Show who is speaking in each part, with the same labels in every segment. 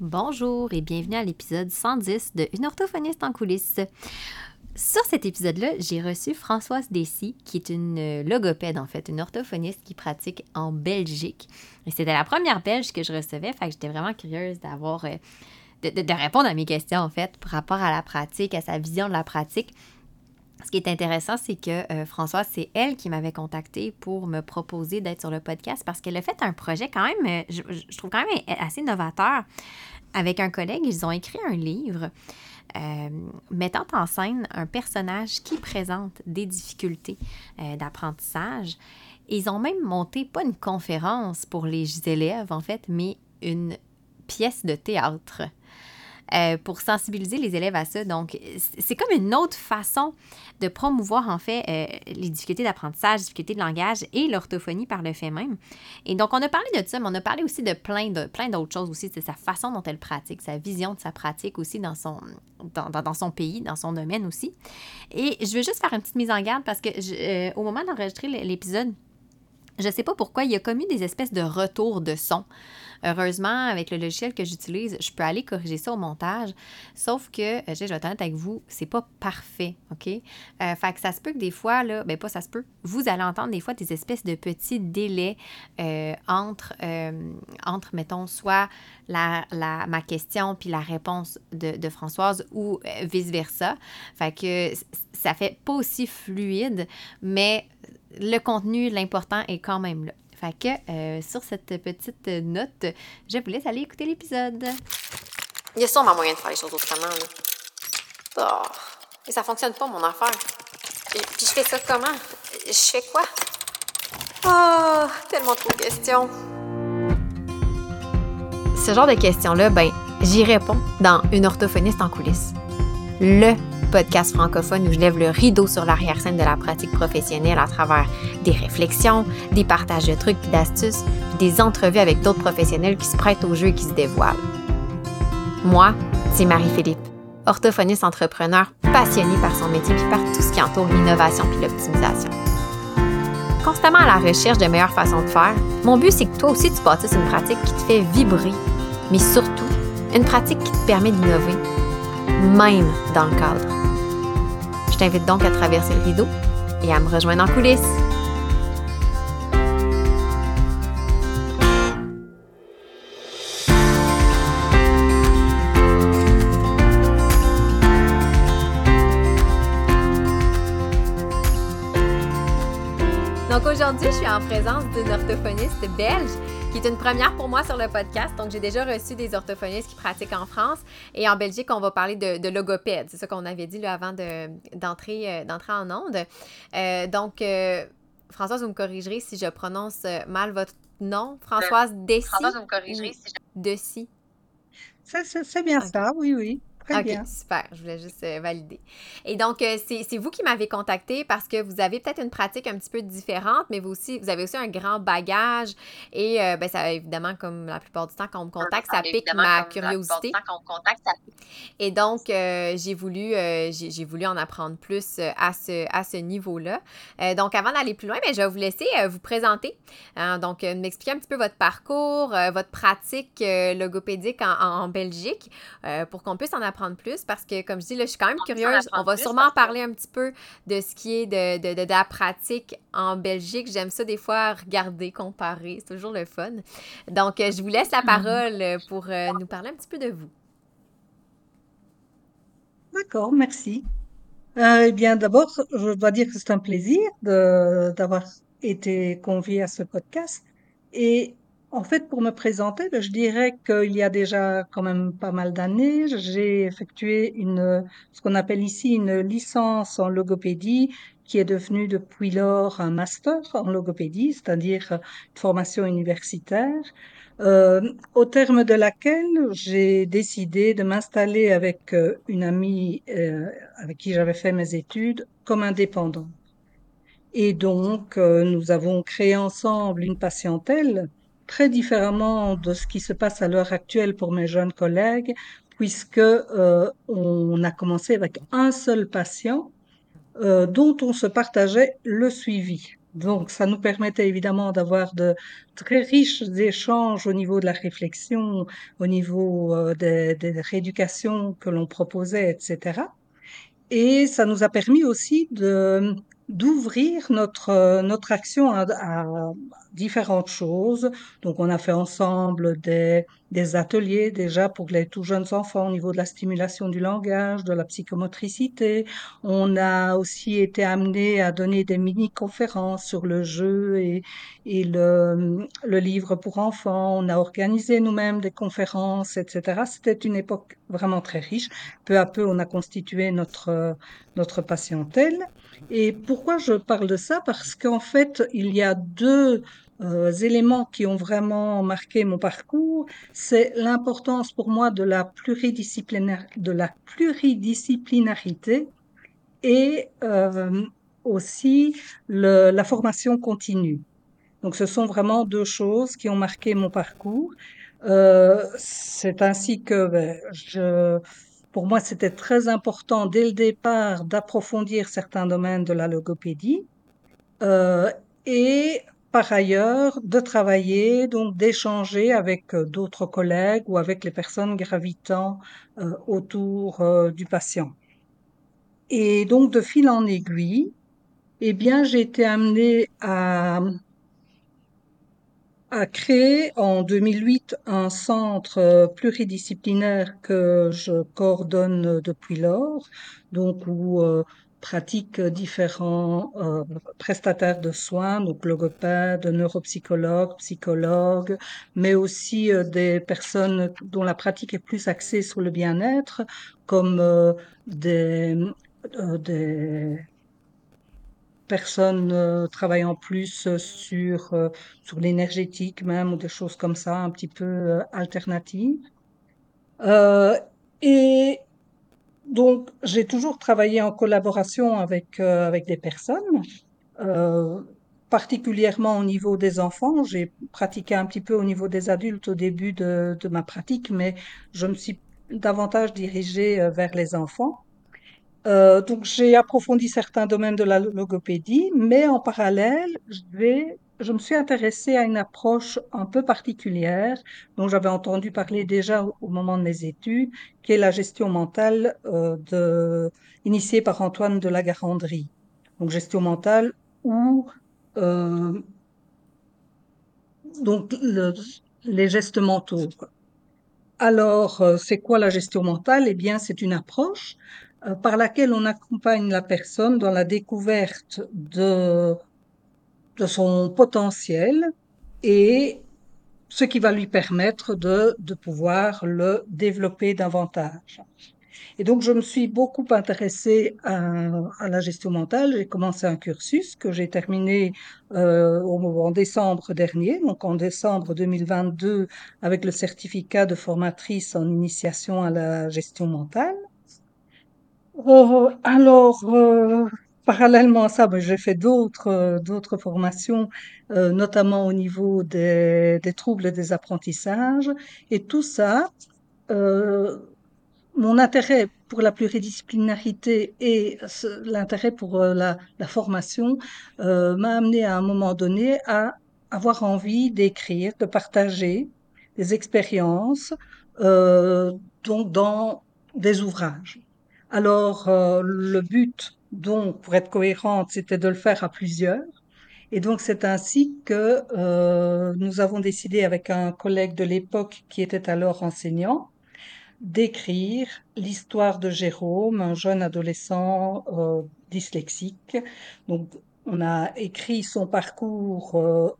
Speaker 1: Bonjour et bienvenue à l'épisode 110 de Une orthophoniste en coulisses. Sur cet épisode-là, j'ai reçu Françoise Dessy, qui est une logopède en fait, une orthophoniste qui pratique en Belgique. Et c'était la première Belge que je recevais, fait j'étais vraiment curieuse d'avoir, euh, de, répondre à mes questions en fait, par rapport à la pratique, à sa vision de la pratique. Ce qui est intéressant, c'est que euh, Françoise, c'est elle qui m'avait contacté pour me proposer d'être sur le podcast parce qu'elle a fait un projet quand même, euh, je, je, trouve quand même assez novateur. Avec un collègue, ils ont écrit un livre euh, mettant en scène un personnage qui présente des difficultés euh, d'apprentissage. Ils ont même monté pas une conférence pour les élèves, en fait, mais une pièce de théâtre euh, pour sensibiliser les élèves à ça. Donc, c'est comme une autre façon de promouvoir, en fait, euh, les difficultés d'apprentissage, difficultés de langage et l'orthophonie par le fait même. Et donc, on a parlé de ça, mais on a parlé aussi de plein de plein d'autres choses aussi, de sa façon dont elle pratique, sa vision de sa pratique aussi dans son, dans, dans, son pays, dans son domaine aussi. Et je veux juste faire une petite mise en garde parce que euh, au moment d'enregistrer l'épisode, je ne sais pas pourquoi, il y a comme eu des espèces de retours de son. Heureusement, avec le logiciel que j'utilise, je peux aller corriger ça au montage. Sauf que, euh, je vais être avec vous, c'est pas parfait, OK? Euh, fait que ça se peut que des fois, là, ben pas ça se peut, vous allez entendre des fois des espèces de petits délais euh, entre, entre, mettons, soit la, la, ma question puis la réponse de, de Françoise ou vice-versa. Fait que ça fait pas aussi fluide, mais le contenu, l'important est quand même là. Fait que euh, sur cette petite note, je vous laisse aller écouter l'épisode.
Speaker 2: Il y a sûrement moyen de faire les choses autrement. Là. Oh, et ça fonctionne pas, mon affaire. Et puis je fais ça comment? Je fais quoi? Oh, tellement trop de questions.
Speaker 1: Ce genre de questions-là, ben, j'y réponds dans Une orthophoniste en coulisses. Le podcast francophone où je lève le rideau sur l'arrière-scène de la pratique professionnelle à travers des réflexions, des partages de trucs et d'astuces, puis des entrevues avec d'autres professionnels qui se prêtent au jeu et qui se dévoilent. Moi, c'est Marie-Philippe, orthophoniste entrepreneur passionnée par son métier et par tout ce qui entoure l'innovation puis l'optimisation. Constamment à la recherche de meilleures façons de faire, mon but c'est que toi aussi tu bâtisses une pratique qui te fait vibrer, mais surtout une pratique qui te permet d'innover, même dans le cadre t'invite donc à traverser le rideau et à me rejoindre en coulisses. Donc aujourd'hui, je suis en présence d'une orthophoniste belge qui est une première pour moi sur le podcast. Donc, j'ai déjà reçu des orthophonistes qui pratiquent en France. Et en Belgique, on va parler de, logopède. C'est ça qu'on avait dit là, avant d'entrer de, euh, en onde. Euh, donc, euh, Françoise, vous me corrigerez si je prononce mal votre nom. Françoise Dessy.
Speaker 2: Françoise, vous me corrigerez si
Speaker 1: je... Dessy?
Speaker 3: C'est bien ça, oui, oui.
Speaker 1: OK, super. Je voulais juste euh, valider. Et donc, euh, c'est vous qui m'avez contacté parce que vous avez peut-être une pratique un petit peu différente, mais vous aussi, vous avez aussi un grand bagage. Et euh, ben, ça, évidemment, comme la plupart du temps, quand on me contacte, ça pique ma curiosité. Et donc, j'ai voulu, j'ai voulu en apprendre plus à ce, à ce niveau-là. donc, avant d'aller plus loin, ben, je vais vous laisser vous présenter. Hein. donc, m'expliquer un petit peu votre parcours, votre pratique logopédique en, en Belgique pour qu'on puisse en apprendre plus parce que, comme je dis, là, je suis quand même curieuse. On va sûrement parler un petit peu de ce qui est de, de, de, la pratique en Belgique. J'aime ça des fois regarder, comparer. C'est toujours le fun. Donc, euh, je vous laisse la parole pour euh, nous parler un petit peu de vous.
Speaker 3: D'accord, merci. Euh, eh bien, d'abord, je dois dire que c'est un plaisir d'avoir été convié à ce podcast. Et en fait, pour me présenter, ben, je dirais qu'il y a déjà quand même pas mal d'années, j'ai effectué une, ce qu'on appelle ici une licence en logopédie, qui est devenue depuis lors un master en logopédie, c'est-à-dire une formation universitaire, euh, au terme de laquelle j'ai décidé de m'installer avec euh, une amie euh, avec qui j'avais fait mes études comme indépendante. Et donc, euh, nous avons créé ensemble une patientèle très différemment de ce qui se passe à l'heure actuelle pour mes jeunes collègues, puisque euh, on a commencé avec un seul patient euh, dont on se partageait le suivi. Donc, ça nous permettait évidemment d'avoir de très riches échanges au niveau de la réflexion, au niveau euh, des, des rééducations que l'on proposait, etc. Et ça nous a permis aussi de d'ouvrir notre euh, notre action à, à différentes choses. Donc, on a fait ensemble des des ateliers déjà pour les tout jeunes enfants au niveau de la stimulation du langage, de la psychomotricité. On a aussi été amené à donner des mini-conférences sur le jeu et et le le livre pour enfants. On a organisé nous-mêmes des conférences, etc. C'était une époque vraiment très riche. Peu à peu, on a constitué notre notre patientèle. Et pourquoi je parle de ça? Parce qu'en fait, il y a deux euh, éléments qui ont vraiment marqué mon parcours. C'est l'importance pour moi de la pluridisciplinaire, de la pluridisciplinarité et euh, aussi le, la formation continue. Donc, ce sont vraiment deux choses qui ont marqué mon parcours. Euh, c'est ainsi que ben, je, pour moi, c'était très important dès le départ d'approfondir certains domaines de la logopédie euh, et par ailleurs de travailler, donc d'échanger avec euh, d'autres collègues ou avec les personnes gravitant euh, autour euh, du patient. Et donc de fil en aiguille, eh bien, j'ai été amenée à a créé en 2008 un centre pluridisciplinaire que je coordonne depuis lors, donc où pratiquent différents euh, prestataires de soins, donc logopèdes, neuropsychologues, psychologues, mais aussi euh, des personnes dont la pratique est plus axée sur le bien-être, comme euh, des, euh, des personnes euh, travaillant plus euh, sur, euh, sur l'énergétique même ou des choses comme ça, un petit peu euh, alternatives. Euh, et donc, j'ai toujours travaillé en collaboration avec, euh, avec des personnes, euh, particulièrement au niveau des enfants. J'ai pratiqué un petit peu au niveau des adultes au début de, ma pratique, mais je me suis davantage dirigée euh, vers les enfants. Donc j'ai approfondi certains domaines de la logopédie, mais en parallèle, je vais, je me suis intéressée à une approche un peu particulière dont j'avais entendu parler déjà au, moment de mes études, qui est la gestion mentale euh, de, initiée par Antoine de la Garandrie. Donc gestion mentale où euh, donc le- les gestes mentaux. Alors, euh, c'est quoi la gestion mentale? Eh bien, c'est une approche euh, par laquelle on accompagne la personne dans la découverte de, de son potentiel et ce qui va lui permettre de, de pouvoir le développer davantage. Et donc, je me suis beaucoup intéressée à, la gestion mentale. J'ai commencé un cursus que j'ai terminé euh, au- en décembre dernier, donc en décembre 2022, avec le certificat de formatrice en initiation à la gestion mentale. Euh, alors, euh, parallèlement à ça, ben, j'ai fait d'autres euh, d'autres formations, euh, notamment au niveau des, des troubles des apprentissages. Et tout ça, euh, mon intérêt pour la pluridisciplinarité et l'intérêt pour euh, la, la formation euh, m'a amené à un moment donné à avoir envie d'écrire, de partager des expériences, donc dans des ouvrages. Alors, le but, donc, pour être cohérente, c'était de le faire à plusieurs. Et donc, c'est ainsi que euh, nous avons décidé avec un collègue de l'époque qui était alors enseignant d'écrire l'histoire de Jérôme, un jeune adolescent euh, dyslexique. Donc, on a écrit son parcours euh,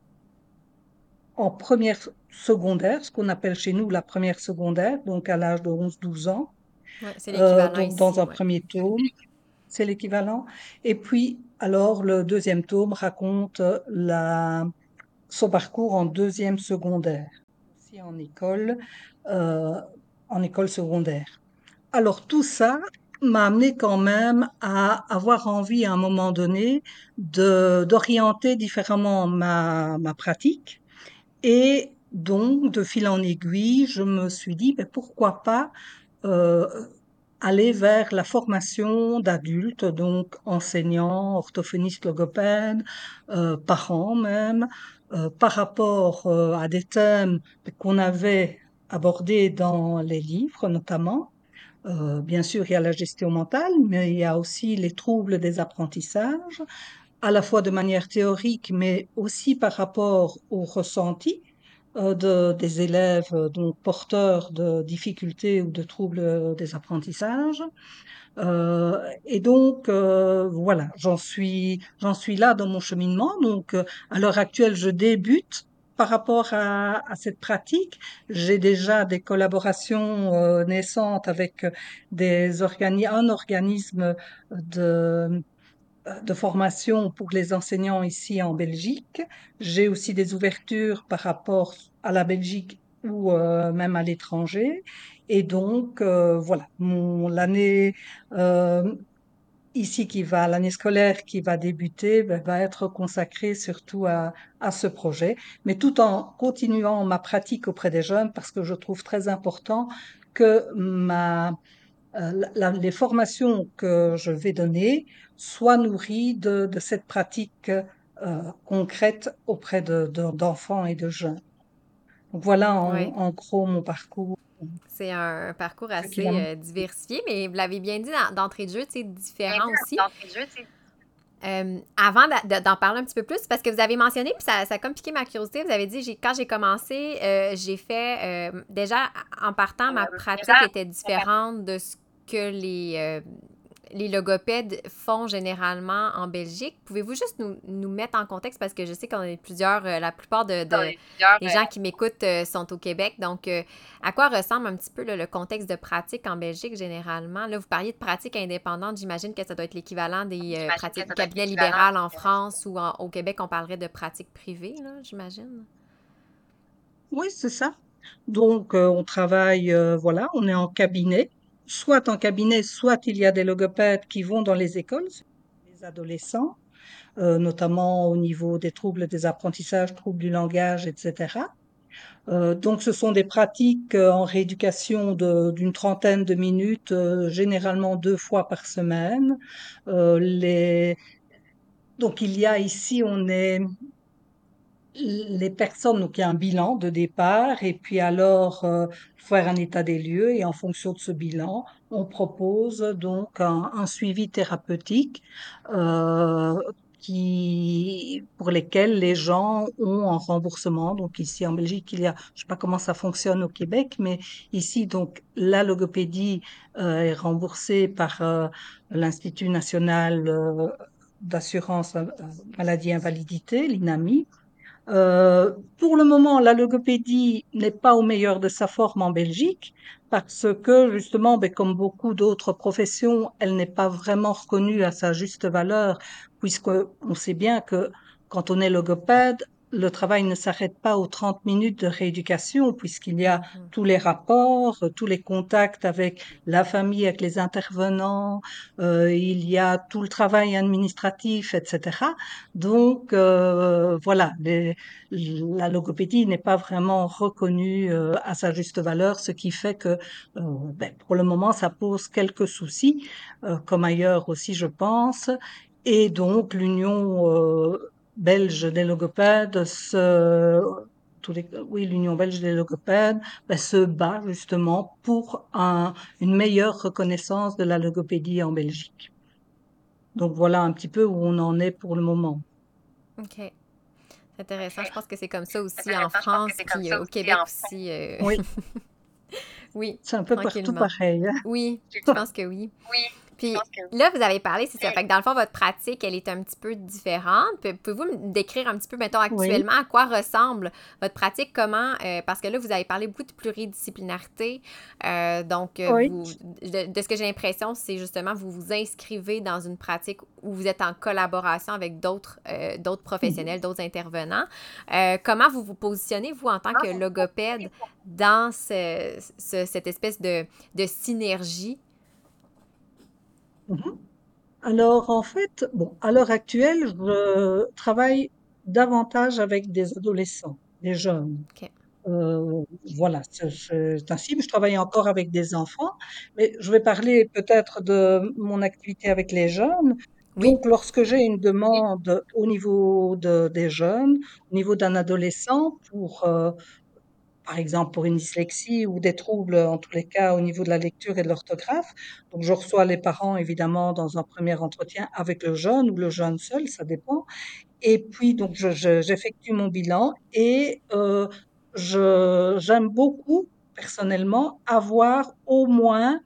Speaker 3: en première secondaire, ce qu'on appelle chez nous la première secondaire, donc à l'âge de 11-12 ans,
Speaker 2: Ouais,
Speaker 3: euh, donc dans un
Speaker 2: ouais.
Speaker 3: premier tome, c'est l'équivalent. Et puis, alors, le deuxième tome raconte la, son parcours en deuxième secondaire, aussi en école, euh, en école secondaire. Alors tout ça m'a amené quand même à avoir envie à un moment donné d'orienter différemment ma, ma pratique et donc de fil en aiguille, je me suis dit ben, pourquoi pas euh, aller vers la formation d'adultes, donc enseignants, orthophonistes, logopèdes, euh, parents même, euh, par rapport euh, à des thèmes qu'on avait abordés dans les livres notamment. Euh, bien sûr, il y a la gestion mentale, mais il y a aussi les troubles des apprentissages, à la fois de manière théorique, mais aussi par rapport au ressenti de, des élèves euh, donc porteurs de difficultés ou de troubles euh, des apprentissages. Euh, et donc euh, voilà, j'en suis j'en suis là dans mon cheminement. Donc euh, à l'heure actuelle, je débute par rapport à, à cette pratique. J'ai déjà des collaborations euh, naissantes avec des organi un organisme de de formation pour les enseignants ici en Belgique. J'ai aussi des ouvertures par rapport à la Belgique ou euh, même à l'étranger. Et donc, euh, voilà, mon l'année euh, ici qui va, l'année scolaire qui va débuter, ben, va être consacrée surtout à, à ce projet, mais tout en continuant ma pratique auprès des jeunes parce que je trouve très important que ma la- les formations que je vais donner soient nourries de, de cette pratique euh, concrète auprès de, de- d'enfants et de jeunes. Donc voilà en,
Speaker 1: Oui.
Speaker 3: en gros mon parcours.
Speaker 1: C'est un parcours assez euh, diversifié, mais vous l'avez bien dit dans- d'entrée de jeu, c'est différent aussi. Euh, avant d'en parler un petit peu plus, parce que vous avez mentionné, puis ça, ça a comme piqué ma curiosité, vous avez dit, quand j'ai commencé, euh, j'ai fait, euh, déjà, en partant, ma pratique était différente de ce que les, euh, les logopèdes font généralement en Belgique. Pouvez-vous juste nous, nous mettre en contexte, parce que je sais qu'on est plusieurs, euh, la plupart de, de- les gens qui m'écoutent euh, sont au Québec. Donc, euh, à quoi ressemble un petit peu là, le contexte de pratique en Belgique généralement? Là, vous parliez de pratique indépendante. J'imagine que ça doit être l'équivalent des euh, pratiques du cabinet libéral en France ou en- au Québec, on parlerait de pratique privée, là, j'imagine.
Speaker 3: Oui, c'est ça. Donc euh, on travaille, euh, voilà, on est en cabinet, soit en cabinet, soit il y a des logopèdes qui vont dans les écoles, les adolescents, euh, notamment au niveau des troubles des apprentissages, troubles du langage, etc. Euh, donc, ce sont des pratiques euh, en rééducation d'une trentaine de minutes, généralement deux fois par semaine. Donc, il y a ici, on est les personnes, donc il y a un bilan de départ, et puis alors euh, faire un état des lieux, et en fonction de ce bilan, on propose donc un, un suivi thérapeutique euh, qui, pour lesquels les gens ont un remboursement. Donc ici en Belgique, il y a, je sais pas comment ça fonctionne au Québec, mais ici donc la logopédie euh, est remboursée par euh, l'Institut national euh, d'assurance euh, maladie invalidité, l'INAMI. Euh, pour le moment, la logopédie n'est pas au meilleur de sa forme en Belgique parce que justement, ben, comme beaucoup d'autres professions, elle n'est pas vraiment reconnue à sa juste valeur puisque on sait bien que quand on est logopède, le travail ne s'arrête pas aux 30 minutes de rééducation puisqu'il y a
Speaker 1: Mhm.
Speaker 3: tous les rapports, euh, tous les contacts avec la famille, avec les intervenants, euh, il y a tout le travail administratif, etc. Donc euh, voilà, les, la logopédie n'est pas vraiment reconnue euh, à sa juste valeur, ce qui fait que euh, ben, pour le moment, ça pose quelques soucis, euh, comme ailleurs aussi, je pense. Et donc, l'Union euh, belge des logopèdes se, tous les, oui, l'Union belge des logopèdes ben, se bat justement pour un, une meilleure reconnaissance de la logopédie en Belgique. Donc voilà un petit peu où on en est pour le moment.
Speaker 1: OK. C'est intéressant. Je pense que c'est comme ça aussi en France, puis euh, au Québec aussi. euh,
Speaker 3: Oui,
Speaker 1: oui,
Speaker 3: c'est un peu partout pareil. hein.
Speaker 1: Oui, je pense que oui. Puis là, vous avez parlé, c'est ça. Fait que dans le fond, votre pratique, elle est un petit peu différente. Pouvez-vous me décrire un petit peu, mettons,
Speaker 3: Oui.
Speaker 1: actuellement, à quoi ressemble votre pratique? Comment, euh, parce que là, vous avez parlé beaucoup de pluridisciplinarité. Euh, donc, euh,
Speaker 3: Oui.
Speaker 1: vous, de, de ce que j'ai l'impression, c'est justement, vous vous inscrivez dans une pratique où vous êtes en collaboration avec d'autres euh, d'autres professionnels, d'autres intervenants. Euh, comment vous vous positionnez, vous, en tant que logopède, dans ce- ce- cette espèce de, de synergie?
Speaker 3: Mhm. Alors, en fait, bon, à l'heure actuelle, je travaille davantage avec des adolescents, des jeunes.
Speaker 1: OK.
Speaker 3: Euh, voilà, c'est c'est ainsi, mais je travaille encore avec des enfants. Mais je vais parler peut-être de mon activité avec les jeunes.
Speaker 1: Oui.
Speaker 3: Donc, lorsque j'ai une demande au niveau de, des jeunes, au niveau d'un adolescent pour, euh, par exemple, pour une dyslexie ou des troubles, en tous les cas, au niveau de la lecture et de l'orthographe. Donc, je reçois les parents, évidemment, dans un premier entretien avec le jeune ou le jeune seul, ça dépend. Et puis, donc, je, je- j'effectue mon bilan et euh, j'aime beaucoup, personnellement, avoir au moins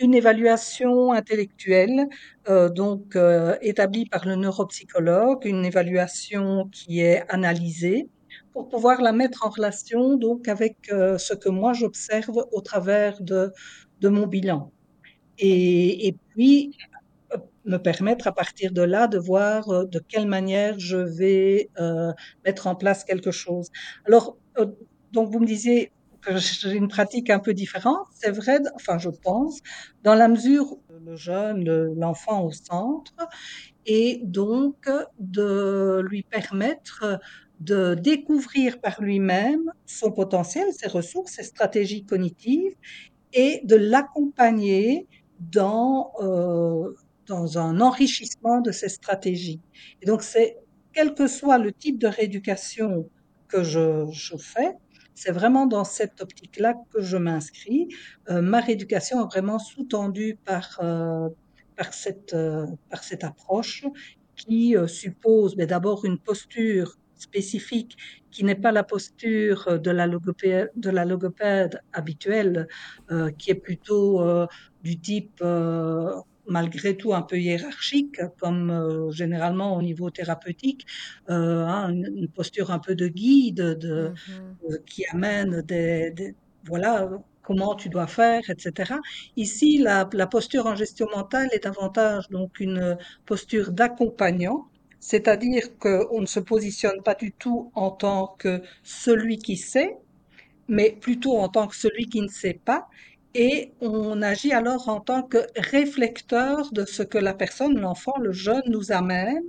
Speaker 3: une évaluation intellectuelle, euh, donc euh, établie par le neuropsychologue, une évaluation qui est analysée pour pouvoir la mettre en relation donc avec euh, ce que moi j'observe au travers de, mon bilan. Et, puis, euh, me permettre à partir de là de voir euh, de quelle manière je vais mettre en place quelque chose. Alors, donc vous me disiez que j'ai une pratique un peu différente. C'est vrai, enfin je pense, dans la mesure où le jeune, le- l'enfant au centre, et donc de lui permettre de découvrir par lui-même son potentiel, ses ressources, ses stratégies cognitives et de l'accompagner dans, euh, dans un enrichissement de ces stratégies. Et donc, c'est quel que soit le type de rééducation que je, fais, c'est vraiment dans cette optique-là que je m'inscris. Euh, ma rééducation est vraiment sous-tendue par, euh, par, cette, par cette approche qui suppose d'abord une posture spécifique qui n'est pas la posture de la logopède, de la logopède habituelle, euh, qui est plutôt euh, du type euh, malgré tout un peu hiérarchique, comme euh, généralement au niveau thérapeutique, euh, hein, une, une, posture un peu de guide, de, euh, qui amène des, des, voilà comment tu dois faire, etc. Ici, la, la posture en gestion mentale est davantage donc une posture d'accompagnant, c'est-à-dire qu'on ne se positionne pas du tout en tant que celui qui sait, mais plutôt en tant que celui qui ne sait pas. Et on agit alors en tant que réflecteur de ce que la personne, l'enfant, le jeune nous amène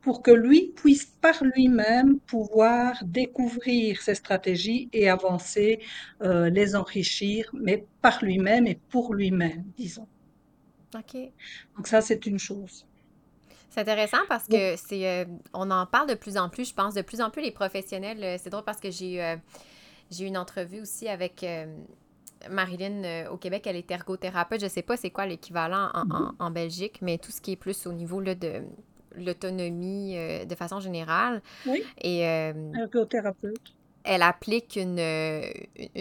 Speaker 3: pour que lui puisse par lui-même pouvoir découvrir ses stratégies et avancer, euh, les enrichir, mais par lui-même et pour lui-même, disons.
Speaker 1: OK.
Speaker 3: Donc ça, c'est une chose.
Speaker 1: C'est intéressant parce que c'est euh, on en parle de plus en plus, je pense, de plus en plus les professionnels. euh, c'est drôle parce que j'ai eu, euh, j'ai eu une entrevue aussi avec euh, Marilyn au Québec, elle est ergothérapeute. Je sais pas c'est quoi l'équivalent en, en- en Belgique, mais tout ce qui est plus au niveau là, de l'autonomie de façon générale.
Speaker 3: oui,
Speaker 1: Et
Speaker 3: ergothérapeute.
Speaker 1: elle applique une,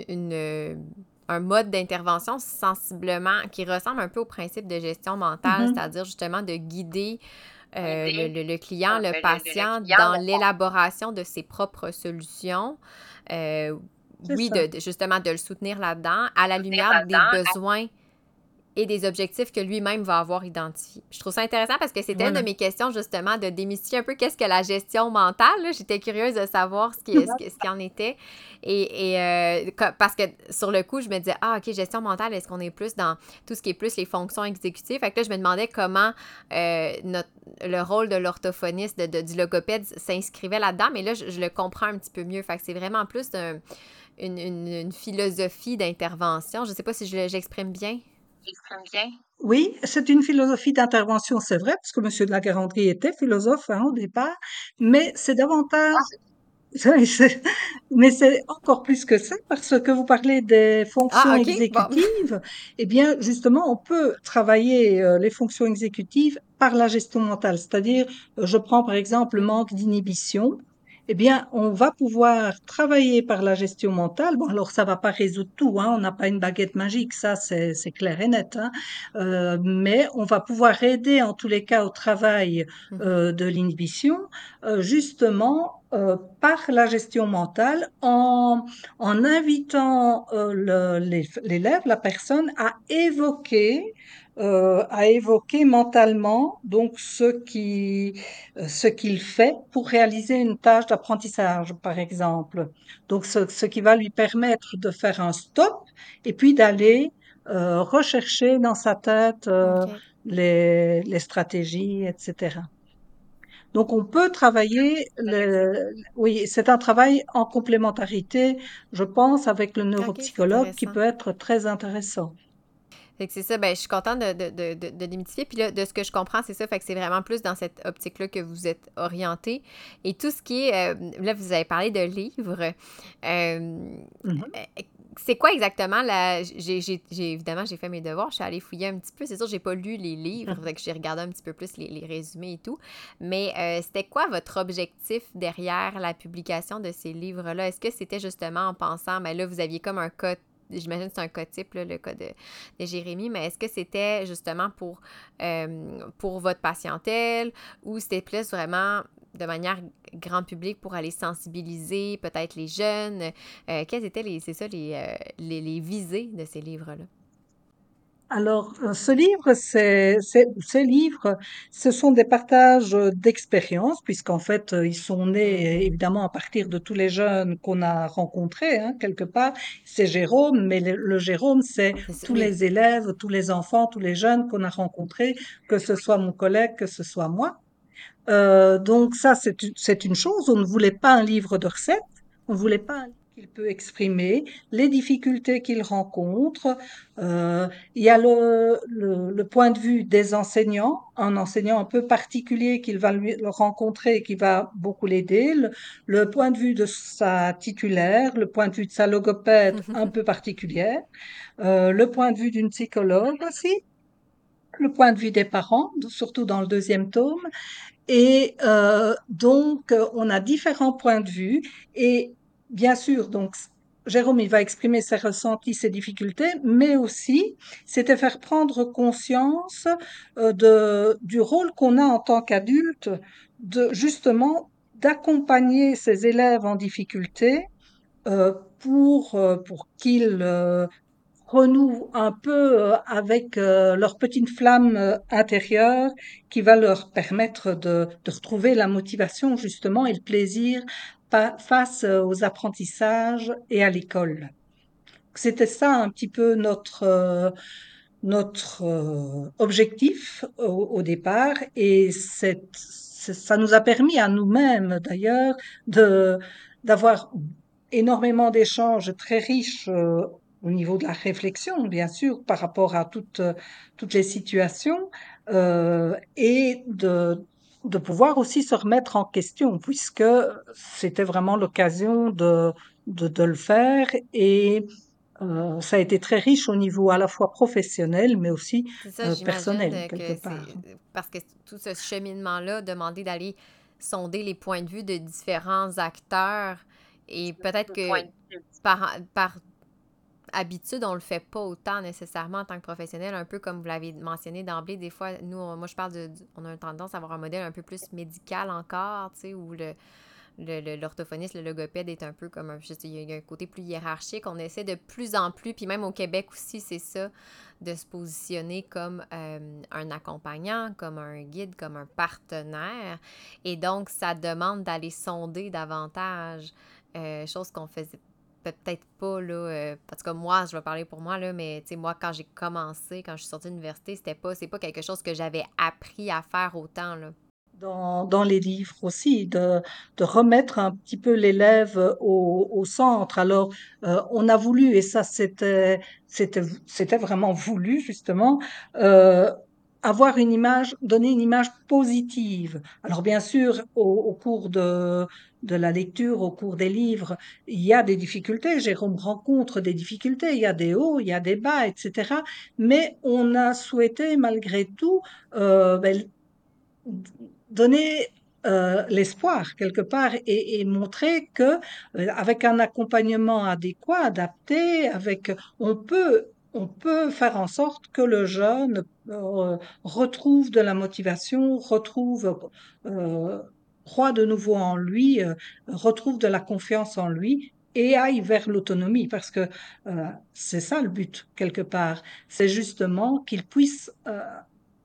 Speaker 1: une, un mode d'intervention sensiblement qui ressemble un peu au principe de gestion mentale,
Speaker 3: Mhm.
Speaker 1: c'est-à-dire justement de guider euh, le,
Speaker 2: Guider
Speaker 1: le- le client, le patient
Speaker 2: client,
Speaker 1: dans l'élaboration de ses propres solutions. Euh, oui, de, de- justement de le soutenir là-dedans, à la lumière des besoins et des objectifs que lui-même va avoir identifiés. Je trouve ça intéressant parce que c'était une de mes questions justement de démystifier un peu qu'est-ce que la gestion mentale. J'étais curieuse de savoir ce qui, ce qui, ce qui en était. Et, et, euh, parce que sur le coup, je me disais, ah ok, gestion mentale, est-ce qu'on est plus dans tout ce qui est plus les fonctions exécutives? Fait que là, je me demandais comment euh, notre, le rôle de l'orthophoniste, de, de- du logopède s'inscrivait là-dedans. Mais là, je, je le comprends un petit peu mieux. Fait que c'est vraiment plus un- une, une- une philosophie d'intervention. Je sais pas si je le- j'exprime bien.
Speaker 3: Oui, c'est une philosophie d'intervention, c'est vrai, parce que Monsieur de la Garandrie était philosophe hein, au départ, mais c'est davantage c'est- Mais c'est encore plus que ça, parce que vous parlez des fonctions
Speaker 1: Ah, bon.
Speaker 3: exécutives. Eh bien, justement, on peut travailler euh, les fonctions exécutives par la gestion mentale. C'est-à-dire, je prends par exemple le manque d'inhibition. Eh bien, on va pouvoir travailler par la gestion mentale. Bon, alors ça va pas résoudre tout, hein. On n'a pas une baguette magique, ça c'est c'est clair et net, hein. Euh, mais on va pouvoir aider en tous les cas au travail
Speaker 1: Mhm.
Speaker 3: euh, de l'inhibition euh, justement euh, par la gestion mentale en, en invitant euh, l'élève, la personne, à évoquer, euh, à évoquer mentalement donc ce qui, euh, ce qu'il fait pour réaliser une tâche d'apprentissage, par exemple. Donc, ce, ce qui va lui permettre de faire un stop et puis d'aller euh, rechercher dans sa tête euh, les, les stratégies, etc. Donc, on peut travailler, le, oui, c'est un travail en complémentarité, je pense, avec le neuropsychologue qui peut être très intéressant.
Speaker 1: Fait que c'est ça, ben, je suis contente de, de, de, de démythifier. Puis là, de ce que je comprends, c'est ça. Fait que c'est vraiment plus dans cette optique-là que vous êtes orienté. Et tout ce qui est. euh, là, vous avez parlé de livres. Euh,
Speaker 3: Mhm.
Speaker 1: euh, c'est quoi exactement la. J'ai, évidemment, j'ai fait mes devoirs. Je suis allée fouiller un petit peu. C'est sûr, j'ai pas lu les livres. Fait que j'ai regardé un petit peu plus les, les résumés et tout. Mais euh, c'était quoi votre objectif derrière la publication de ces livres-là? Est-ce que c'était justement en pensant, mais là, vous aviez comme un cas, j'imagine que c'est un cas type, le cas de, de Jérémy, mais est-ce que c'était justement pour, euh, pour votre patientèle ou c'était plus vraiment de manière grand public pour aller sensibiliser peut-être les jeunes? Euh, quels étaient les, c'est euh, les, les visées de ces livres-là?
Speaker 3: Alors, euh, ce livre, c'est, c'est- ces livres, ce sont des partages euh, d'expériences, puisqu'en fait, euh, ils sont nés évidemment à partir de tous les jeunes qu'on a rencontrés, hein, quelque part. C'est Jérôme, mais le, le Jérôme, c'est
Speaker 1: C'est ça,
Speaker 3: tous
Speaker 1: oui.
Speaker 3: les élèves, tous les enfants, tous les jeunes qu'on a rencontrés, que ce soit mon collègue, que ce soit moi. Euh, donc ça, c'est une, c'est une chose. On ne voulait pas un livre de recettes. On ne voulait pas un livre qu'il peut exprimer les difficultés qu'il rencontre. Euh, il y a le, le, le point de vue des enseignants, un enseignant un peu particulier qu'il va lui le rencontrer et qui va beaucoup l'aider. Le, le point de vue de sa titulaire, le point de vue de sa logopède un peu particulière, euh, le point de vue d'une psychologue aussi, le point de vue des parents, surtout dans le deuxième tome. Et euh, donc, on a différents points de vue. Et bien sûr, donc, Jérôme, il va exprimer ses ressentis, ses difficultés, mais aussi, c'était faire prendre conscience euh, du rôle qu'on a en tant qu'adulte, de justement d'accompagner ces élèves en difficulté euh, pour, euh, pour qu'ils renouent un peu avec leur petite flamme intérieure qui va leur permettre de, de retrouver la motivation justement et le plaisir face euh, aux apprentissages et à l'école. C'était ça un petit peu notre euh, notre euh, objectif au, départ et ça nous a permis à nous-mêmes d'ailleurs d'avoir énormément d'échanges très riches au niveau de la réflexion, bien sûr, par rapport à toutes toutes les situations euh, et de de pouvoir aussi se remettre en question puisque c'était vraiment l'occasion de de, de le faire et euh, ça a été très riche au niveau à la fois professionnel, mais aussi
Speaker 1: ça,
Speaker 3: euh, personnel,
Speaker 1: euh,
Speaker 3: quelque
Speaker 1: que
Speaker 3: part.
Speaker 1: parce que tout ce cheminement-là, demander d'aller sonder les points de vue de différents acteurs et peut-être que par, par habitude, on le fait pas autant nécessairement en tant que professionnel, un peu comme vous l'avez mentionné d'emblée. Des fois, nous, moi, je parle de, on a tendance à avoir un modèle un peu plus médical encore, tu sais, où le, l'orthophoniste, le logopède est un peu comme un, juste, il y a un côté plus hiérarchique. On essaie de plus en plus, puis même au Québec aussi, c'est ça, de se positionner comme euh, un accompagnant, comme un guide, comme un partenaire. Et donc, ça demande d'aller sonder davantage, euh, chose qu'on faisait peut-être pas, là, euh, parce que moi, je vais parler pour moi, là, mais tu sais, moi, quand j'ai commencé, quand je suis sortie de l'université, c'était pas, c'est pas quelque chose que j'avais appris à faire autant, là.
Speaker 3: dans, dans les livres aussi, de, de remettre un petit peu l'élève au, au centre. Alors, euh, on a voulu, et ça c'était, c'était, c'était vraiment voulu justement, euh, avoir une image, donner une image positive. Alors bien sûr, au, cours de, de la lecture, au cours des livres, il y a des difficultés. Jérôme rencontre des difficultés, il y a des hauts, il y a des bas, etc. Mais on a souhaité malgré tout euh, ben, donner euh, l'espoir quelque part et, et montrer que euh, avec un accompagnement adéquat, adapté, avec on peut on peut faire en sorte que le jeune euh, retrouve de la motivation, retrouve euh, croit de nouveau en lui, euh, retrouve de la confiance en lui et aille vers l'autonomie parce que c'est ça le but quelque part, c'est justement qu'il puisse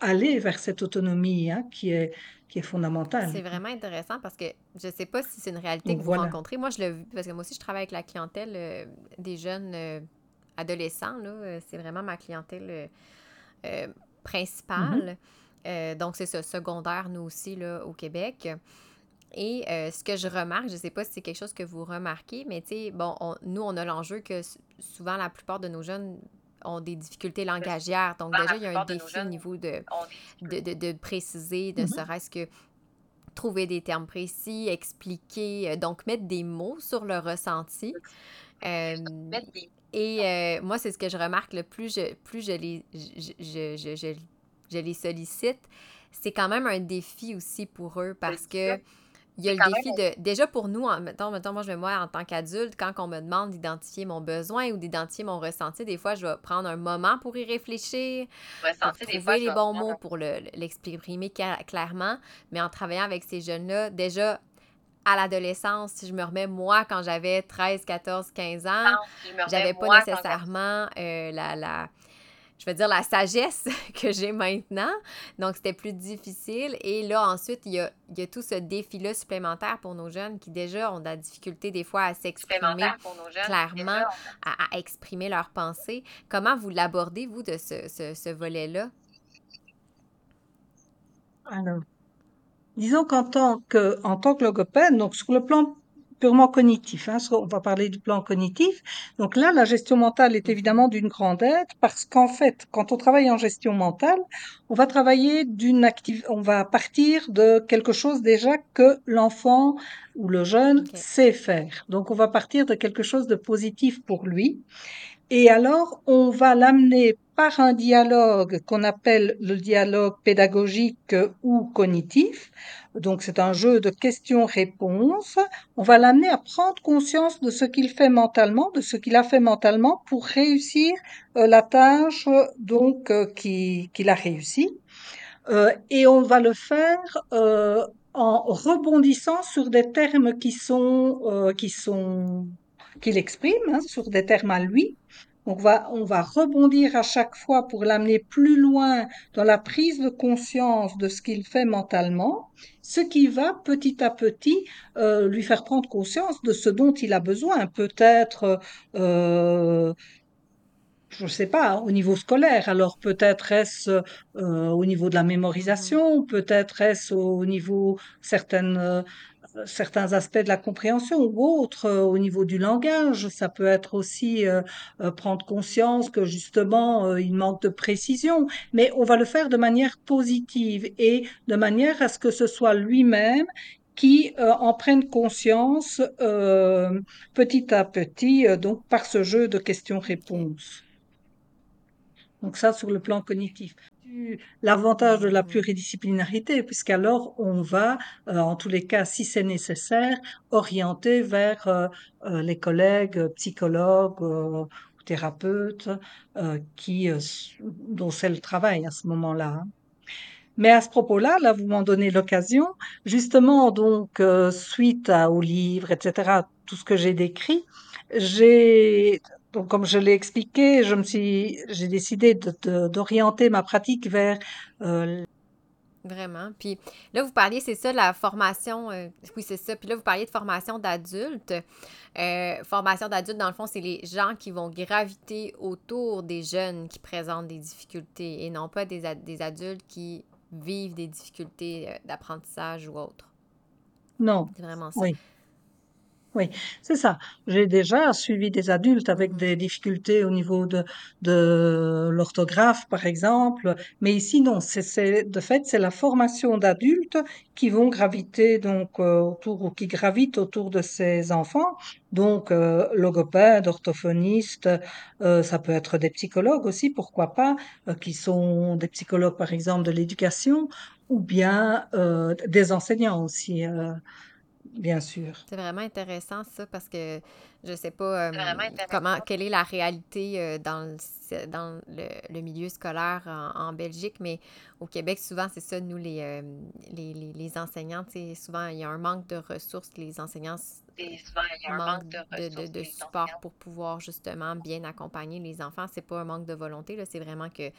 Speaker 3: aller vers cette autonomie hein, qui est qui est fondamentale.
Speaker 1: C'est vraiment intéressant parce que je sais pas si c'est une réalité que vous
Speaker 3: voilà.
Speaker 1: rencontrez. Moi, je vu parce que moi aussi, je travaille avec la clientèle des jeunes adolescents. Là. Euh, C'est vraiment ma clientèle euh, euh,
Speaker 3: Mhm.
Speaker 1: principale. Euh, donc, c'est ça, secondaire, nous aussi, là, au Québec. Et euh, ce que je remarque, je sais pas si c'est quelque chose que vous remarquez, mais tu sais, bon, on- nous, on a l'enjeu que souvent, la plupart de nos jeunes ont des difficultés langagières. Donc, déjà, il y a un défi au niveau de, de, de, préciser, de mm-hmm. serait-ce que trouver des termes précis, expliquer, donc mettre des mots sur le ressenti. Euh, et euh, moi, c'est ce que je remarque le plus je, plus je les, je, je, je les sollicite. C'est quand même un défi aussi pour eux parce que il y a le défi de. Déjà pour nous, en, mettons, mettons, moi, je vais moi en tant qu'adulte, quand on me demande d'identifier mon besoin ou d'identifier mon ressenti, des fois, je vais prendre un moment pour y réfléchir, pour trouver les bons mots, pour l'exprimer clairement. Mais en travaillant avec ces jeunes-là, déjà, à l'adolescence, si je me remets, moi, quand j'avais 13, 14, 15 ans, j'avais pas nécessairement euh, la, la je veux dire, la sagesse que j'ai maintenant. Donc, c'était plus difficile. Et là, ensuite, il y a, il y a tout ce défi-là supplémentaire pour nos jeunes qui déjà ont de la difficulté des fois à s'exprimer clairement, à, exprimer leurs pensées. Comment vous l'abordez, vous, de ce, ce, ce volet-là?
Speaker 3: Alors, disons qu'en tant que, en tant que logopède, donc sur le plan purement cognitif. Hein, on va parler du plan cognitif. Donc là, la gestion mentale est évidemment d'une grande aide parce qu'en fait, quand on travaille en gestion mentale, on va travailler d'une active, on va partir de quelque chose déjà que l'enfant ou le jeune sait faire. Donc on va partir de quelque chose de positif pour lui. Et alors, on va l'amener par un dialogue qu'on appelle le dialogue pédagogique ou cognitif. Donc, c'est un jeu de questions-réponses. On va l'amener à prendre conscience de ce qu'il fait mentalement, de ce qu'il a fait mentalement pour réussir euh, la tâche donc euh, qu'il a réussi. Euh, et on va le faire en rebondissant sur des termes qui sont qui sont qu'il exprime, hein, sur des termes à lui. On va, on va rebondir à chaque fois pour l'amener plus loin dans la prise de conscience de ce qu'il fait mentalement, ce qui va petit à petit euh, lui faire prendre conscience de ce dont il a besoin. Peut-être, euh, je ne sais pas, au niveau scolaire. Alors peut-être est-ce euh, au niveau de la mémorisation, peut-être est-ce au niveau certaines certains aspects de la compréhension ou autres euh, au niveau du langage. Ça peut être aussi euh, euh, prendre conscience que justement il manque de précision, mais on va le faire de manière positive et de manière à ce que ce soit lui-même qui en prenne conscience petit à petit, donc par ce jeu de questions-réponses. Donc ça sur le plan cognitif l'avantage de la pluridisciplinarité, puisqu'alors on va, euh, en tous les cas, si c'est nécessaire, orienter vers euh, euh, les collègues psychologues ou thérapeutes qui, dont c'est le travail à ce moment-là. Hein. Mais à ce propos-là, là, vous m'en donnez l'occasion, justement, donc, suite à, au livre, etc., tout ce que j'ai décrit, j'ai donc, comme je l'ai expliqué, je me suis, j'ai décidé d'orienter ma pratique vers euh,
Speaker 1: Vraiment. Puis là, vous parliez, c'est ça, la formation. Euh, oui, c'est ça. Puis là, vous parliez de formation d'adultes. Euh, formation d'adultes, dans le fond, c'est les gens qui vont graviter autour des jeunes qui présentent des difficultés et non pas des, des adultes qui vivent des difficultés d'apprentissage ou autres.
Speaker 3: Non.
Speaker 1: C'est vraiment ça.
Speaker 3: Oui. Oui, c'est ça. J'ai déjà suivi des adultes avec des difficultés au niveau de, de l'orthographe, par exemple, mais ici, non, c'est, de fait, c'est la formation d'adultes qui vont graviter donc euh, autour ou qui gravitent autour de ces enfants. Donc, euh, logopèdes, orthophonistes, euh, ça peut être des psychologues aussi, pourquoi pas, qui sont des psychologues, par exemple, de l'éducation, ou bien des enseignants aussi. Bien sûr.
Speaker 1: C'est vraiment intéressant ça parce que je sais pas euh, comment quelle est la réalité euh, dans, le, dans le, milieu scolaire en, Belgique, mais au Québec, souvent, c'est ça, nous, les, euh, les, les, enseignants, souvent, il y a un manque de ressources, les enseignants souvent, il y a un manque de, de, support pour pouvoir justement bien accompagner les enfants. C'est pas un manque de volonté, c'est vraiment que,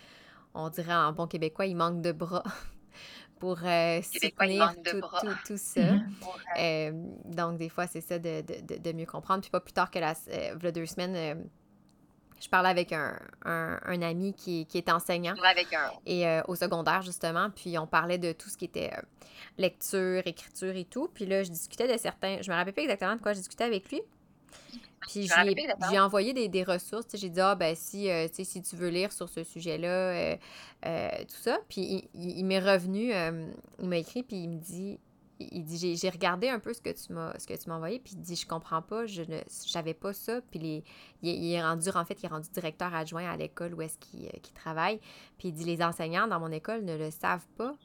Speaker 1: on dirait en bon québécois, il manque de bras pour euh, soutenir tout, tout, tout, ça. Mm-hmm. Euh, donc, des fois, c'est ça de, de, de, mieux comprendre. Puis pas plus tard que la, euh, deux semaines, euh, je parlais avec un, un, un ami qui, qui, est enseignant avec un... et au secondaire, justement. Puis on parlait de tout ce qui était lecture, écriture et tout. Puis là, je discutais de certains... Je me rappelle pas exactement de quoi je discutais avec lui. Puis j'ai envoyé des, des ressources. J'ai dit, ah, ben, si, euh, si tu veux lire sur ce sujet-là, euh, euh, tout ça. Puis il, m'est revenu, il m'a écrit, puis il me dit, il dit j'ai regardé un peu ce que tu m'as ce que tu m'as envoyé puis il dit je comprends pas je ne savais pas ça puis les, il, est rendu en fait il est rendu directeur adjoint à l'école où est-ce qu'il travaille puis il dit les enseignants dans mon école ne le savent pas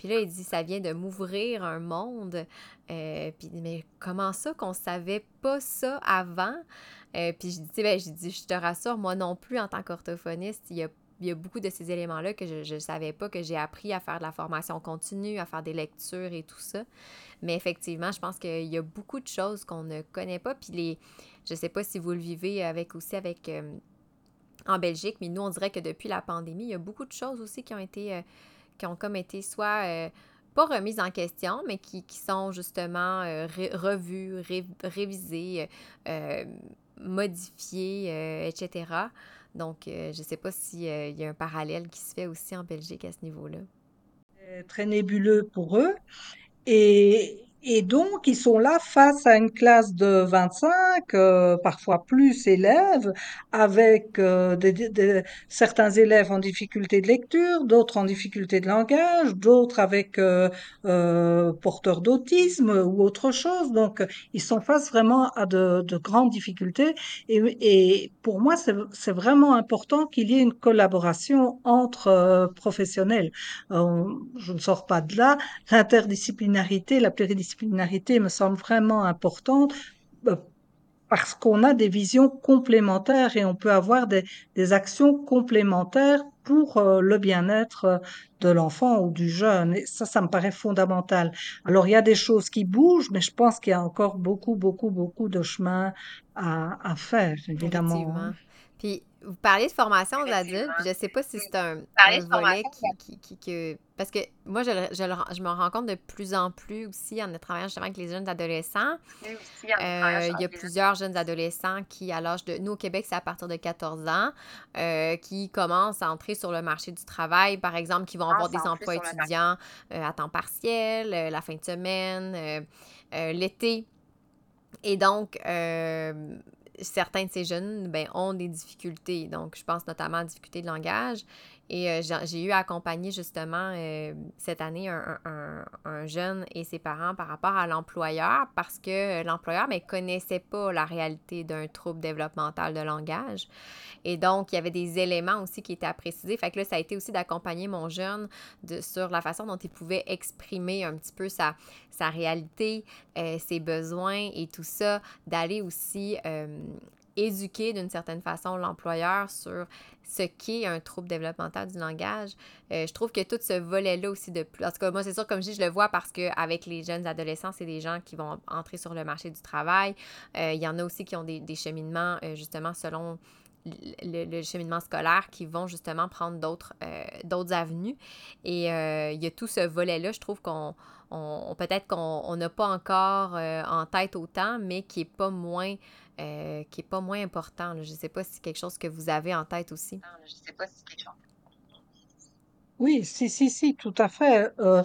Speaker 1: puis là, il dit, ça vient de m'ouvrir un monde. Euh, puis mais comment ça qu'on savait pas ça avant? Euh, puis je dis, ben, je dis, je te rassure, moi non plus, en tant qu'orthophoniste, il y a, beaucoup de ces éléments-là que je ne savais pas, que j'ai appris à faire de la formation continue, à faire des lectures et tout ça. Mais effectivement, je pense qu'il y a beaucoup de choses qu'on ne connaît pas. Puis les, je sais pas si vous le vivez avec aussi avec... Euh, en Belgique, mais nous, on dirait que depuis la pandémie, il y a beaucoup de choses aussi qui ont été qui ont comme été soit euh, pas remises en question, mais qui, sont justement euh, revues, révisées, euh, modifiées, etc. Donc, je ne sais pas s'il y a un parallèle qui se fait aussi en Belgique à ce niveau-là.
Speaker 3: Très nébuleux pour eux. Et, et donc, ils sont là face à une classe de 25, euh, parfois plus élèves, avec euh, des, certains élèves en difficulté de lecture, d'autres en difficulté de langage, d'autres avec euh, euh porteurs d'autisme ou autre chose. Donc, ils sont face vraiment à de, de grandes difficultés. Et, et pour moi, c'est vraiment important qu'il y ait une collaboration entre professionnels. je ne sors pas de là. L'interdisciplinarité, la pluridisciplinarité, me semble vraiment importante euh, parce qu'on a des visions complémentaires et on peut avoir des, actions complémentaires pour euh, le bien-être euh, de l'enfant ou du jeune. Et ça, ça me paraît fondamental. Alors, il y a des choses qui bougent, mais je pense qu'il y a encore beaucoup, beaucoup, beaucoup de chemin à, faire, évidemment.
Speaker 1: Vous parlez de formation aux adultes, puis je sais pas si c'est un, volet qui, qui, qui, Parce que moi, je, je, je, me rends compte de plus en plus aussi en travaillant justement avec les jeunes adolescents. Euh, il y a plusieurs jeunes adolescents qui, à l'âge de... Nous, au Québec, c'est à partir de 14 ans, euh, qui commencent à entrer sur le marché du travail, par exemple, qui vont avoir des emplois étudiants euh, à temps partiel, la fin de semaine, l'été. Et donc certains de ces jeunes ben, ont des difficultés. Donc, je pense notamment à difficultés de langage. Et euh, j'ai eu à accompagner justement euh, cette année un, jeune et ses parents par rapport à l'employeur parce que l'employeur ne connaissait pas la réalité d'un trouble développemental de langage. Et donc, il y avait des éléments aussi qui étaient à préciser. Fait que là, ça a été aussi d'accompagner mon jeune sur la façon dont il pouvait exprimer un petit peu sa, sa réalité, euh, ses besoins et tout ça, d'aller aussi éduquer d'une certaine façon l'employeur sur ce qu'est un trouble développemental du langage. Euh, je trouve que tout ce volet-là aussi de plus. En tout cas, moi, c'est sûr, comme je dis, je le vois parce qu'avec les jeunes adolescents, c'est des gens qui vont entrer sur le marché du travail. Euh, il y en a aussi qui ont des, cheminements, euh, justement, selon le, cheminement scolaire qui vont justement prendre d'autres avenues. Et il y a tout ce volet-là, je trouve qu'on on, peut-être qu'on n'a pas encore en tête autant, mais qui n'est pas moins euh, qui n'est pas moins important. Je ne sais pas si c'est quelque chose que vous avez en tête aussi. je sais pas si c'est quelque chose.
Speaker 3: Oui, si, si, si, tout à fait. Euh,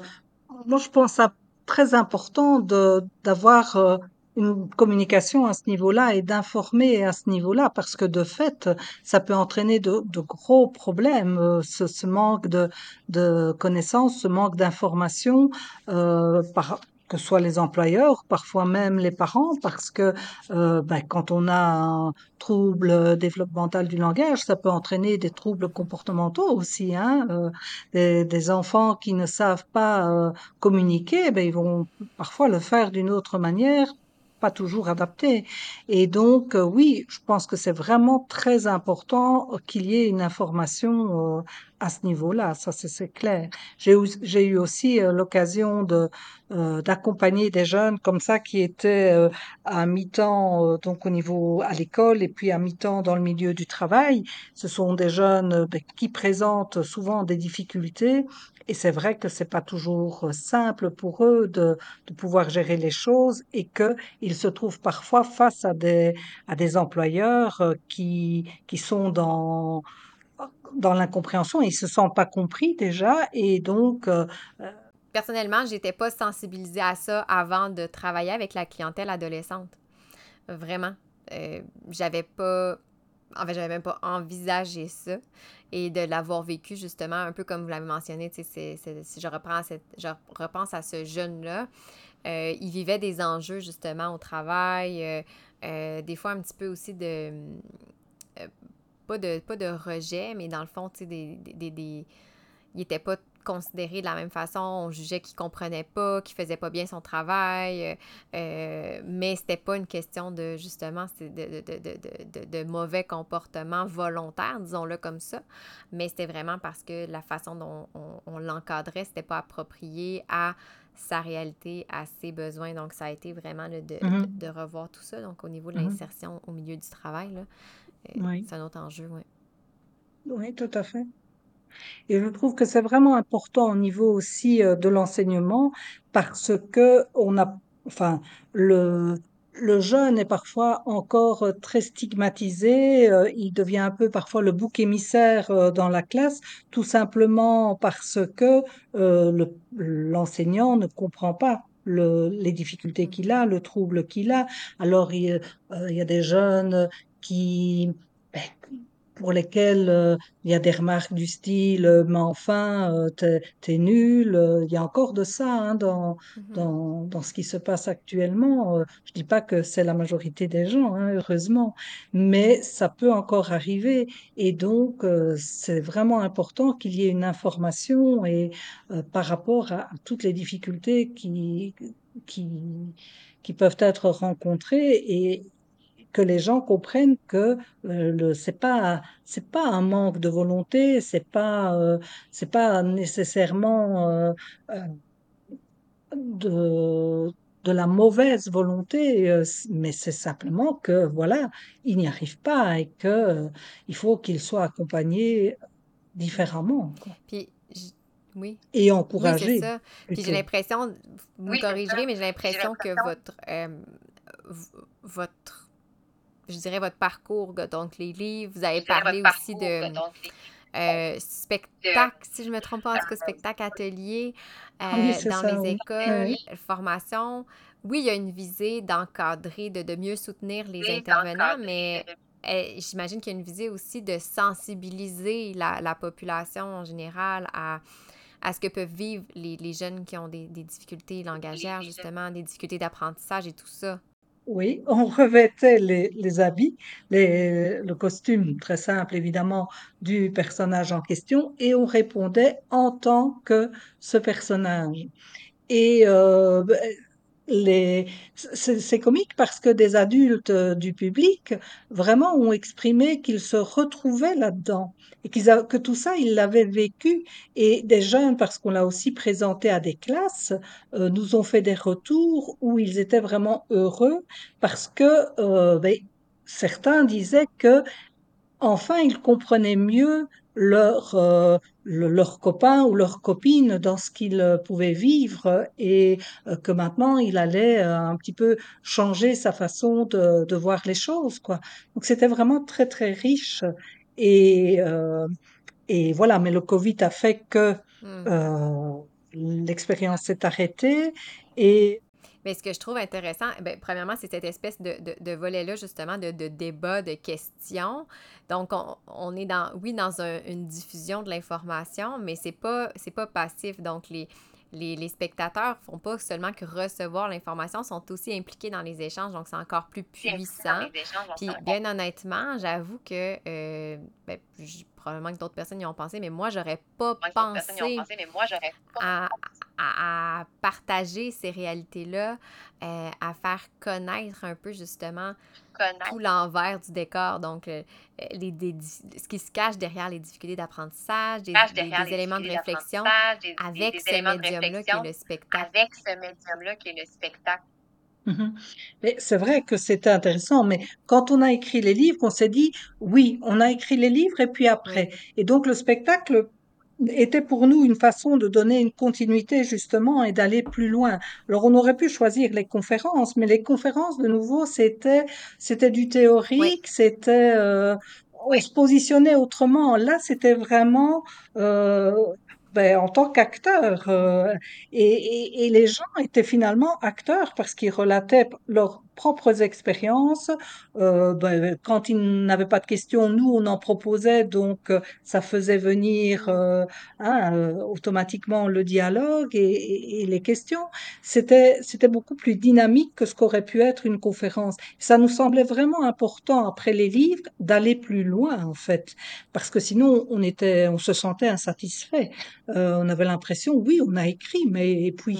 Speaker 3: moi, je pense ça très important d'avoir euh, une communication à ce niveau-là et d'informer à ce niveau-là, parce que de fait, ça peut entraîner de, de gros problèmes, ce, ce manque de, de connaissances, ce manque d'informations euh, par que ce soit les employeurs, parfois même les parents, parce que euh, ben, quand on a un trouble développemental du langage, ça peut entraîner des troubles comportementaux aussi. Hein, euh, des, enfants qui ne savent pas euh, communiquer, ben, ils vont parfois le faire d'une autre manière pas toujours adapté. Et donc, euh, oui, je pense que c'est vraiment très important qu'il y ait une information euh, à ce niveau-là, ça c'est clair. J'ai eu aussi euh, l'occasion de d'accompagner des jeunes comme ça qui étaient à mi-temps donc au niveau à l'école et puis à mi-temps dans le milieu du travail. Ce sont des jeunes ben, qui présentent souvent des difficultés et c'est vrai que c'est pas toujours euh, simple pour eux de, de pouvoir gérer les choses et qu'ils se trouvent parfois face à des, à des employeurs euh, qui, qui sont dans, dans l'incompréhension, ils se sentent pas compris déjà et donc euh,
Speaker 1: Personnellement, j'étais pas sensibilisée à ça avant de travailler avec la clientèle adolescente. Vraiment. euh, j'avais pas en fait, j'avais même pas envisagé ça. Et de l'avoir vécu, justement, un peu comme vous l'avez mentionné, si je, reprends cette, je repense à ce jeune-là, euh, il vivait des enjeux, justement, au travail, euh, euh, des fois un petit peu aussi de... pas, de pas de rejet, mais dans le fond, tu sais, des, des, des, il était pas considéré de la même façon. On jugeait qu'il comprenait pas, qu'il faisait pas bien son travail. Euh, mais c'était pas une question de justement de, de, de, de, mauvais comportement volontaire, disons-le comme ça. Mais c'était vraiment parce que la façon dont on, on l'encadrait, c'était pas approprié à sa réalité, à ses besoins. Donc, ça a été vraiment de,
Speaker 3: mm-hmm.
Speaker 1: de, revoir tout ça. Donc, au niveau de mm-hmm. l'insertion au milieu du travail, là, euh, c'est un autre enjeu, oui.
Speaker 3: Oui, tout à fait. Et je trouve que c'est vraiment important au niveau aussi euh, de l'enseignement parce que on a, enfin, le, le jeune est parfois encore euh, très stigmatisé, euh, il devient un peu parfois le bouc émissaire dans la classe, tout simplement parce que le, l'enseignant ne comprend pas le, les difficultés qu'il a, le trouble qu'il a. Alors il, il y a des jeunes qui, ben, pour lesquels euh, il y a des remarques du style euh, mais enfin euh, t'es, t'es nul il y a encore de ça hein, dans,
Speaker 1: Mhm.
Speaker 3: dans dans ce qui se passe actuellement. Je dis pas que c'est la majorité des gens hein, heureusement mais ça peut encore arriver. Et donc c'est vraiment important qu'il y ait une information et par rapport à, à toutes les difficultés qui qui qui peuvent être rencontrées et que les gens comprennent que euh, c'est pas c'est pas un manque de volonté, c'est pas euh, c'est pas nécessairement euh, euh, de de la mauvaise volonté, euh, mais c'est simplement que voilà, ils n'y arrivent pas et que euh, il faut qu'ils soient accompagnés différemment, quoi.
Speaker 1: Puis, oui.
Speaker 3: Et
Speaker 1: Oui,
Speaker 3: encouragés
Speaker 1: ça. Puis j'ai l'impression, vous me corrigerez, mais j'ai l'impression que votre, euh, votre, je dirais votre parcours, donc les livres, vous avez parlé aussi de euh, spectacle, si je me trompe pas, en tout cas, spectacle atelier
Speaker 3: oui,
Speaker 1: euh, dans
Speaker 3: ça,
Speaker 1: les
Speaker 3: oui.
Speaker 1: écoles,
Speaker 3: Oui.
Speaker 1: formation. Oui, il y a une visée d'encadrer, de, de mieux soutenir les intervenants, mais euh, j'imagine qu'il y a une visée aussi de sensibiliser la, la population en général à, à ce que peuvent vivre les, les jeunes qui ont des, des difficultés langagières, justement, des difficultés d'apprentissage et tout ça.
Speaker 3: Oui, on revêtait les, habits, les- le costume très simple évidemment du personnage en question et on répondait en tant que ce personnage. Et euh, les, c'est comique parce que des adultes euh, du public vraiment ont exprimé qu'ils se retrouvaient là-dedans et a- que tout ça, ils l'avaient vécu. Et des jeunes, parce qu'on l'a aussi présenté à des classes, euh, nous ont fait des retours où ils étaient vraiment heureux parce que euh, ben, certains disaient que Enfin, ils comprenaient mieux leurs euh, le- leurs copains ou leurs copines dans ce qu'ils euh, pouvaient vivre et euh, que maintenant il allait euh, un petit peu changer sa façon de, de voir les choses, quoi. Donc c'était vraiment très très riche et euh, et voilà. Mais le Covid a fait que
Speaker 1: Hmm.
Speaker 3: euh, l'expérience s'est arrêtée et
Speaker 1: Mais ce que je trouve intéressant, ben, premièrement, c'est cette espèce de, de, volet-là, justement, de, débat, de questions. Donc, on, on est dans, oui, dans un- une diffusion de l'information, mais c'est pas, c'est pas passif. Donc, les, les, les spectateurs font pas seulement que recevoir l'information, sont aussi impliqués dans les échanges, donc c'est encore plus puissant. Puis, bien honnêtement, j'avoue que, euh, ben, probablement que d'autres personnes y ont pensé, mais moi, j'aurais pas pensé à, à, à partager ces réalités-là, euh, à faire connaître un peu justement tout l'envers du décor, donc euh, les, des ce qui se cache derrière les difficultés d'apprentissage, des, des- des éléments de réflexion avec ce médium-là qui est le spectacle.
Speaker 3: Mhm. Mais c'est vrai que c'était intéressant, mais quand on a écrit les livres, on s'est dit, oui, on a écrit les livres et puis après.
Speaker 1: Oui,
Speaker 3: Et donc le spectacle était pour nous une façon de donner une continuité justement et d'aller plus loin. Alors on aurait pu choisir les conférences, mais les conférences, de nouveau, c'était c'était du
Speaker 1: oui,
Speaker 3: théorique, c'était euh, se positionnait autrement. Là, c'était vraiment euh, ben, en tant qu'acteur. euh, et, et, et les gens étaient finalement acteurs parce qu'ils relataient leur propres expériences. Euh, ben, quand ils n'avaient pas de questions, nous, on en proposait, donc euh, ça faisait venir euh, hein, automatiquement le dialogue et, et- et les questions. C'était, c'était beaucoup plus dynamique que ce qu'aurait pu être une conférence. Ça nous semblait vraiment important, après les livres, d'aller plus loin, en fait, parce que sinon, on était, on se sentait insatisfait. Euh, on avait l'impression, oui, on a écrit, mais et puis,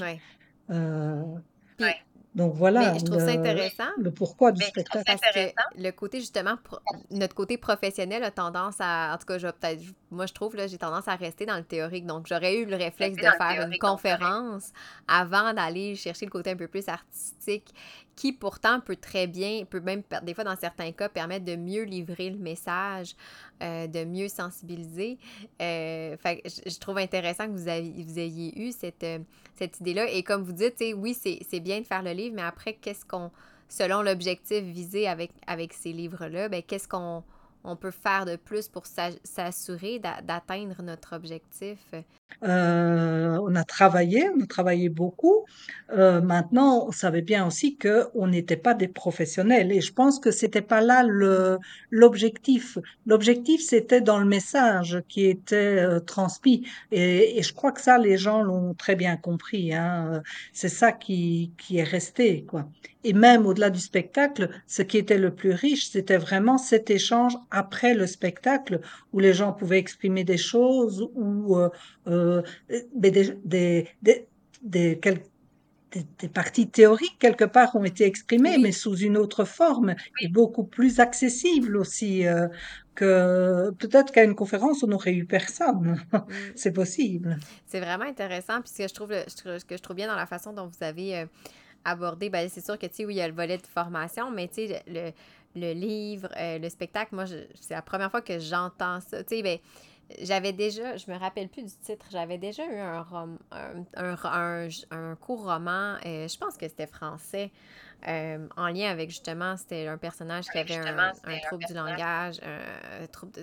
Speaker 1: Ouais.
Speaker 3: Donc
Speaker 1: mais
Speaker 3: voilà
Speaker 1: je trouve ça
Speaker 3: le,
Speaker 1: intéressant
Speaker 3: le pourquoi du
Speaker 4: Mais je trouve ça
Speaker 3: spectacle.
Speaker 1: parce que
Speaker 4: intéressant.
Speaker 1: le côté justement, pro- notre côté professionnel a tendance à, en tout cas, je peut-être, moi je trouve, là, j'ai tendance à rester dans le théorique. Donc j'aurais eu le réflexe de faire une conférence avant d'aller chercher le côté un peu plus artistique, qui pourtant peut très bien, peut même des fois dans certains cas permettre de mieux livrer le message, euh, de mieux sensibiliser. Euh, fait je, trouve intéressant que vous, ayez eu cette, euh, cette idée-là. Et comme vous dites, oui, c'est bien de faire le livre, mais après, qu'est-ce qu'on, selon l'objectif visé avec, avec ces livres-là, ben, qu'est-ce qu'on on peut faire de plus pour s'a- s'assurer d'a- d'atteindre notre objectif?
Speaker 3: Euh, on a travaillé, on a travaillé beaucoup. Euh, maintenant, on savait bien aussi que on n'était pas des professionnels et je pense que c'était pas là l'objectif. L'objectif, c'était dans le message qui était euh, transmis et, je crois que ça, les gens l'ont très bien compris. Hein. C'est ça qui qui est resté, quoi. Et même au-delà du spectacle, ce qui était le plus riche, c'était vraiment cet échange après le spectacle où les gens pouvaient exprimer des choses, où euh, mais des, des, des, des, quel- parties théoriques, quelque part, ont été exprimées, mais sous une autre forme et beaucoup plus accessible aussi, euh, que peut-être qu'à une conférence, on n'aurait eu personne.
Speaker 1: mm.
Speaker 3: C'est possible.
Speaker 1: C'est vraiment intéressant. Puis ce que je trouve, ce que je trouve bien dans la façon dont vous avez euh, abordé, ben, c'est sûr que, tu sais, oui, il y a le volet de formation, mais tu sais, le, le livre, euh, le spectacle, moi, c'est la première fois que j'entends ça. Tu sais, ben, j'avais déjà, je me rappelle plus du titre, j'avais déjà eu un, rom- un, un, un- un court roman, euh, je pense que c'était français, euh, en lien avec justement, c'était un personnage qui avait un, trouble du langage,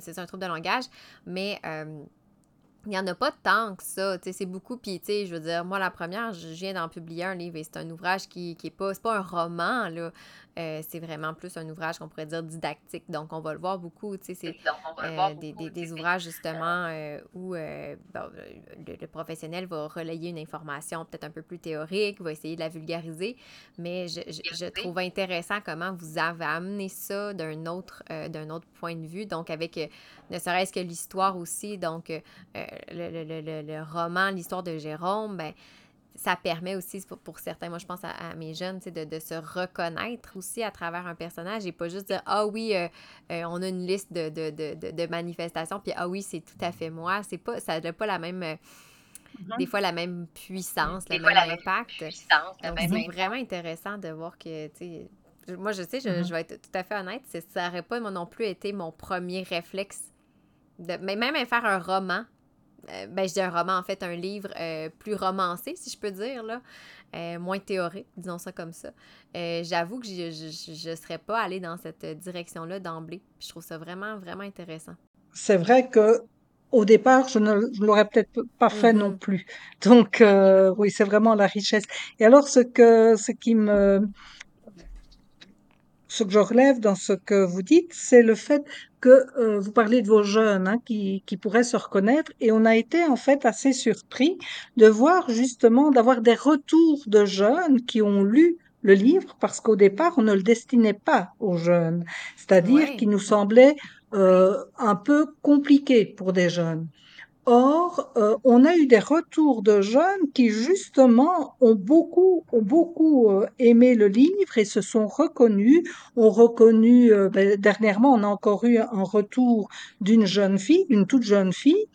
Speaker 1: c'est un trouble de langage, mais euh, il n'y en a pas tant que ça, tu sais, c'est beaucoup, puis tu sais, je veux dire, moi, la première, je viens d'en publier un livre et c'est un ouvrage qui, qui est pas, c'est pas un roman, là, Euh, c'est vraiment plus un ouvrage qu'on pourrait dire didactique, donc on va le voir beaucoup, tu sais, c'est euh, des, des- ouvrages justement euh, où bon, le, le professionnel va relayer une information peut-être un peu plus théorique, va essayer de la vulgariser, mais je, je- je trouve intéressant comment vous avez amené ça d'un autre, d'un autre point de vue, donc avec ne serait-ce que l'histoire aussi, donc le- le- le roman, l'histoire de Jérôme, ben, ça permet aussi pour, pour certains, moi je pense à, à mes jeunes, de, de se reconnaître aussi à travers un personnage et pas juste dire Ah oui, euh, euh, on a une liste de, de, de, de, manifestations, puis ah oui, c'est tout à fait moi. C'est pas, ça n'a pas la même, euh, des fois la même puissance, le même
Speaker 4: la même
Speaker 1: impact. c'est vraiment intéressant de voir que, tu sais, moi je sais, je,
Speaker 3: Mhm.
Speaker 1: je vais être tout à fait honnête, ça n'aurait pas moi non plus été mon premier réflexe. De, mais même à faire un roman, ben, je dis un roman, en fait, un livre euh, plus romancé, si je peux dire, là, euh, moins théorique, disons ça comme ça. Euh, J'avoue que je ne serais pas allée dans cette direction-là d'emblée. Je trouve ça vraiment, vraiment intéressant.
Speaker 3: C'est vrai que au départ, je ne l'aurais peut-être pas fait non
Speaker 1: Mhm.
Speaker 3: plus. Donc, euh, oui, c'est vraiment la richesse. Et alors, ce que, ce qui me, ce que je relève dans ce que vous dites, c'est le fait que euh, vous parlez de vos jeunes hein, qui, qui pourraient se reconnaître, et on a été en fait assez surpris de voir justement, d'avoir des retours de jeunes qui ont lu le livre, parce qu'au départ, on ne le destinait pas aux jeunes, c'est-à-dire
Speaker 1: Ouais.
Speaker 3: qu'il nous semblait euh, un peu compliqué pour des jeunes. Or, euh, on a eu des retours de jeunes qui justement ont beaucoup, ont beaucoup euh, aimé le livre et se sont reconnus, ont reconnu, euh, ben, dernièrement, on a encore eu un retour d'une jeune fille, d'une toute jeune fille,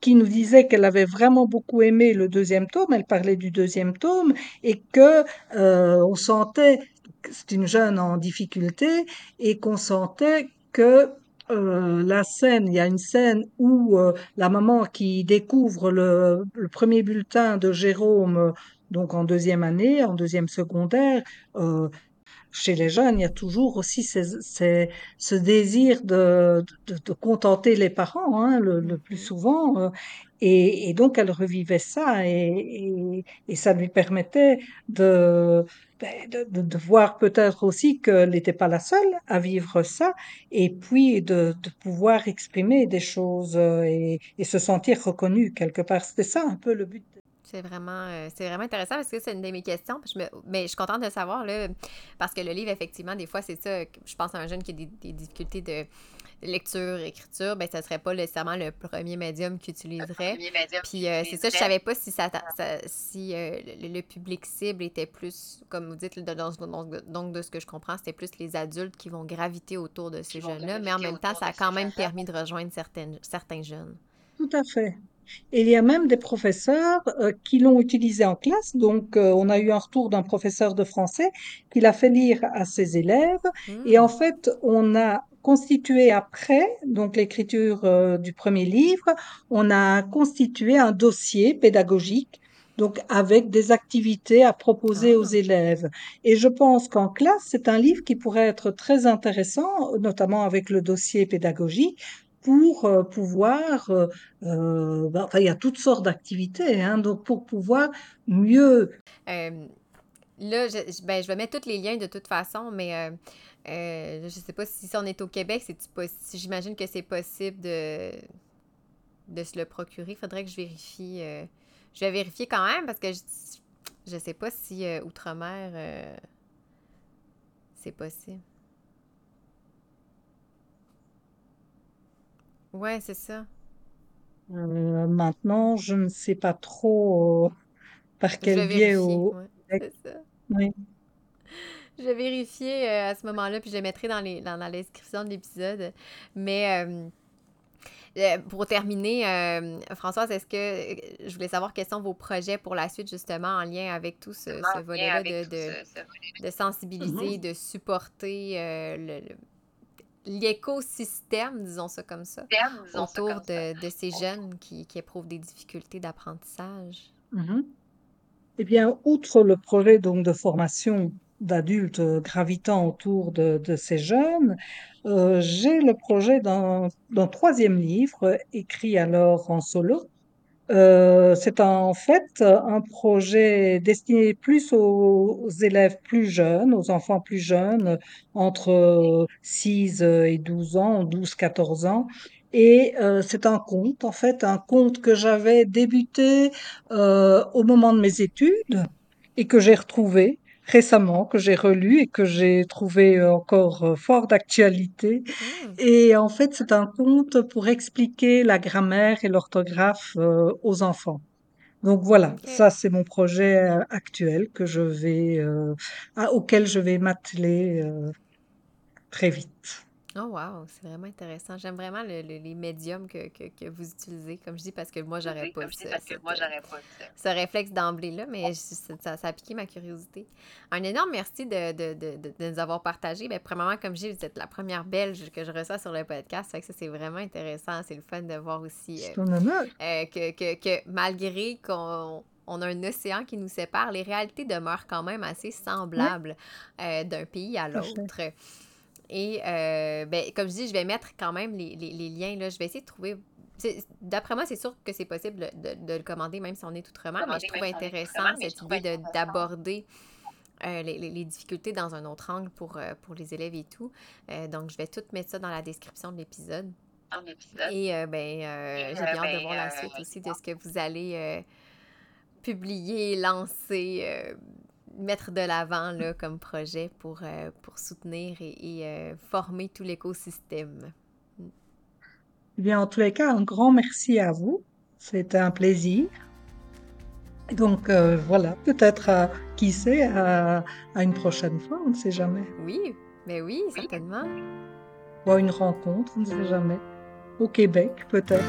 Speaker 3: qui nous disait qu'elle avait vraiment beaucoup aimé le deuxième tome, elle parlait du deuxième tome, et que on sentait, que c'est une jeune en difficulté, et qu'on sentait que euh, la scène, il y a une scène où euh, la maman qui découvre le, premier bulletin de Jérôme, euh, donc en deuxième année, en deuxième secondaire, euh, chez les jeunes, il y a toujours aussi ces- ces- ce désir de, de, de contenter les parents, hein, le, le plus souvent. euh, et, et donc, elle revivait ça et, et, et ça lui permettait de, ben, de, de- voir peut-être aussi qu'elle n'était pas la seule à vivre ça et puis de, pouvoir exprimer des choses euh, et, et se sentir reconnue quelque part. C'était ça un peu le but.
Speaker 1: C'est vraiment, euh, c'est vraiment intéressant parce que c'est une de mes questions. puis Je me- mais je suis contente de savoir, là, parce que le livre, effectivement, des fois, c'est ça. que Je pense à un jeune qui a des, des difficultés de lecture, écriture, ben, ça serait pas nécessairement le premier médium qu'il utiliserait. Puis euh, c'est ça, je savais pas si, ça, ça- si euh, le, le public cible était plus, comme vous dites, dans- dans- donc de ce que je comprends, c'était plus les adultes qui vont graviter autour de ces jeunes-là, mais en même temps, ça a quand même permis de rejoindre certaines, certains jeunes.
Speaker 3: Tout à fait. Et il y a même des professeurs euh, qui l'ont utilisé en classe. Donc, euh, on a eu un retour d'un professeur de français qui l'a fait lire à ses élèves. Et en
Speaker 1: Hmm.
Speaker 3: fait, on a constitué après, donc l'écriture euh, du premier livre, on a constitué un dossier pédagogique, donc avec des activités à proposer aux
Speaker 1: Ah,
Speaker 3: élèves. Et je pense qu'en classe, c'est un livre qui pourrait être très intéressant, notamment avec le dossier pédagogique, pour euh, pouvoir euh, euh, ben, enfin, il y a toutes sortes d'activités, hein, donc pour pouvoir mieux.
Speaker 1: là, je, ben, je vais mettre tous les liens de toute façon, mais je sais pas si, si on est au Québec, si j'imagine que c'est possible de, de se le procurer. Il faudrait que je vérifie. je vais vérifier quand même parce que je, je sais pas si Outre-mer, c'est possible. Ouais, c'est ça.
Speaker 3: euh, maintenant, je ne sais pas trop euh, par quel biais au
Speaker 1: ouais,
Speaker 3: Québec.
Speaker 1: c'est ça.
Speaker 3: Oui.
Speaker 1: Je vais vérifier euh, à ce moment-là, puis je le mettrai dans, les, dans, dans la description de l'épisode. Mais euh, euh, pour terminer, euh, Françoise, est-ce que je voulais savoir quels sont vos projets pour la suite, justement, en lien avec tout ce, ce volet-là de, de, de sensibiliser,
Speaker 3: Mhm.
Speaker 1: de supporter euh, le- le- l'écosystème, disons ça comme ça, autour de, de ces jeunes qui, qui éprouvent des difficultés d'apprentissage?
Speaker 3: Mhm. Eh bien, outre le projet donc de formation d'adultes gravitant autour de, de ces jeunes, euh, j'ai le projet d'un troisième livre écrit alors en solo Euh, c'est en fait un projet destiné plus aux, élèves plus jeunes, aux enfants plus jeunes, entre euh, 6 et 12 ans, 12-14 ans. Et euh, c'est un conte, en fait, un conte que j'avais débuté euh, au moment de mes études et que j'ai retrouvé récemment, que j'ai relu et que j'ai trouvé euh, encore euh, fort d'actualité.
Speaker 1: Hmm,
Speaker 3: Et en fait, c'est un conte pour expliquer la grammaire et l'orthographe euh, aux enfants. Donc voilà, ça c'est mon projet actuel que je vais, euh, à- auquel je vais m'atteler euh, très vite.
Speaker 1: Oh wow, c'est vraiment intéressant. J'aime vraiment le- le- les médiums que, que, que vous utilisez, comme je dis, parce que moi, j'aurais pas ce, ce réflexe d'emblée-là, mais je- ça, ça a piqué ma curiosité. Un énorme merci de, de, de, de- de nous avoir partagé. Ben, premièrement, comme je dis, vous êtes la première belge que je reçois sur le podcast, fait que ça, c'est vraiment intéressant. C'est le fun de voir aussi euh, euh, que, que, que malgré qu'on on a un océan qui nous sépare, les réalités demeurent quand même assez
Speaker 3: Oui,
Speaker 1: semblables euh, d'un pays à l'autre. Et euh, ben, comme je dis, je vais mettre quand même les, les- les liens. Là. Je vais essayer de trouver. D'après moi, c'est sûr que c'est possible de, de- le commander même si on est outre-mer, mais je trouve intéressant cette idée de- d'aborder euh, les, les- difficultés dans un autre angle pour, euh, pour les élèves et tout. Euh, donc, je vais tout mettre ça dans la description de l'épisode. Et euh, ben, euh, j'ai bien hâte de voir la suite aussi de ce que vous allez publier, lancer, mettre de l'avant là, comme projet pour, euh, pour soutenir et, et, euh, former tout l'écosystème.
Speaker 3: Eh bien, en tous les cas, un grand merci à vous. C'était un plaisir. Donc euh, voilà, peut-être à, qui sait, à, à une prochaine fois, on ne sait jamais.
Speaker 1: Oui, mais oui, certainement.
Speaker 3: Ou à une rencontre, on ne sait jamais. Au Québec, peut-être.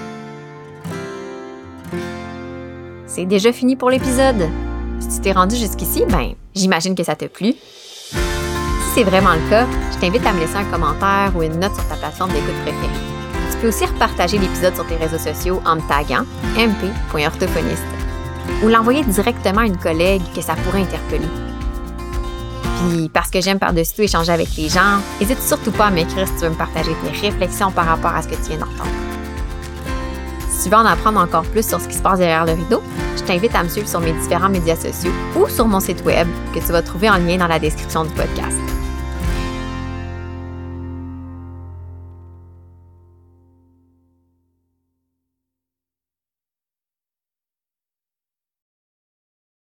Speaker 1: C'est déjà fini pour l'épisode. Si tu t'es rendu jusqu'ici, ben, j'imagine que ça t'a plu. Si c'est vraiment le cas, je t'invite à me laisser un commentaire ou une note sur ta plateforme d'écoute préférée. Tu peux aussi repartager l'épisode sur tes réseaux sociaux en me taguant mp.orthophoniste ou l'envoyer directement à une collègue que ça pourrait interpeller. Puis parce que j'aime par-dessus tout échanger avec les gens, n'hésite surtout pas à m'écrire si tu veux me partager tes réflexions par rapport à ce que tu viens d'entendre. Si tu veux en apprendre encore plus sur ce qui se passe derrière le rideau, je t'invite à me suivre sur mes différents médias sociaux ou sur mon site web que tu vas trouver en lien dans la description du podcast.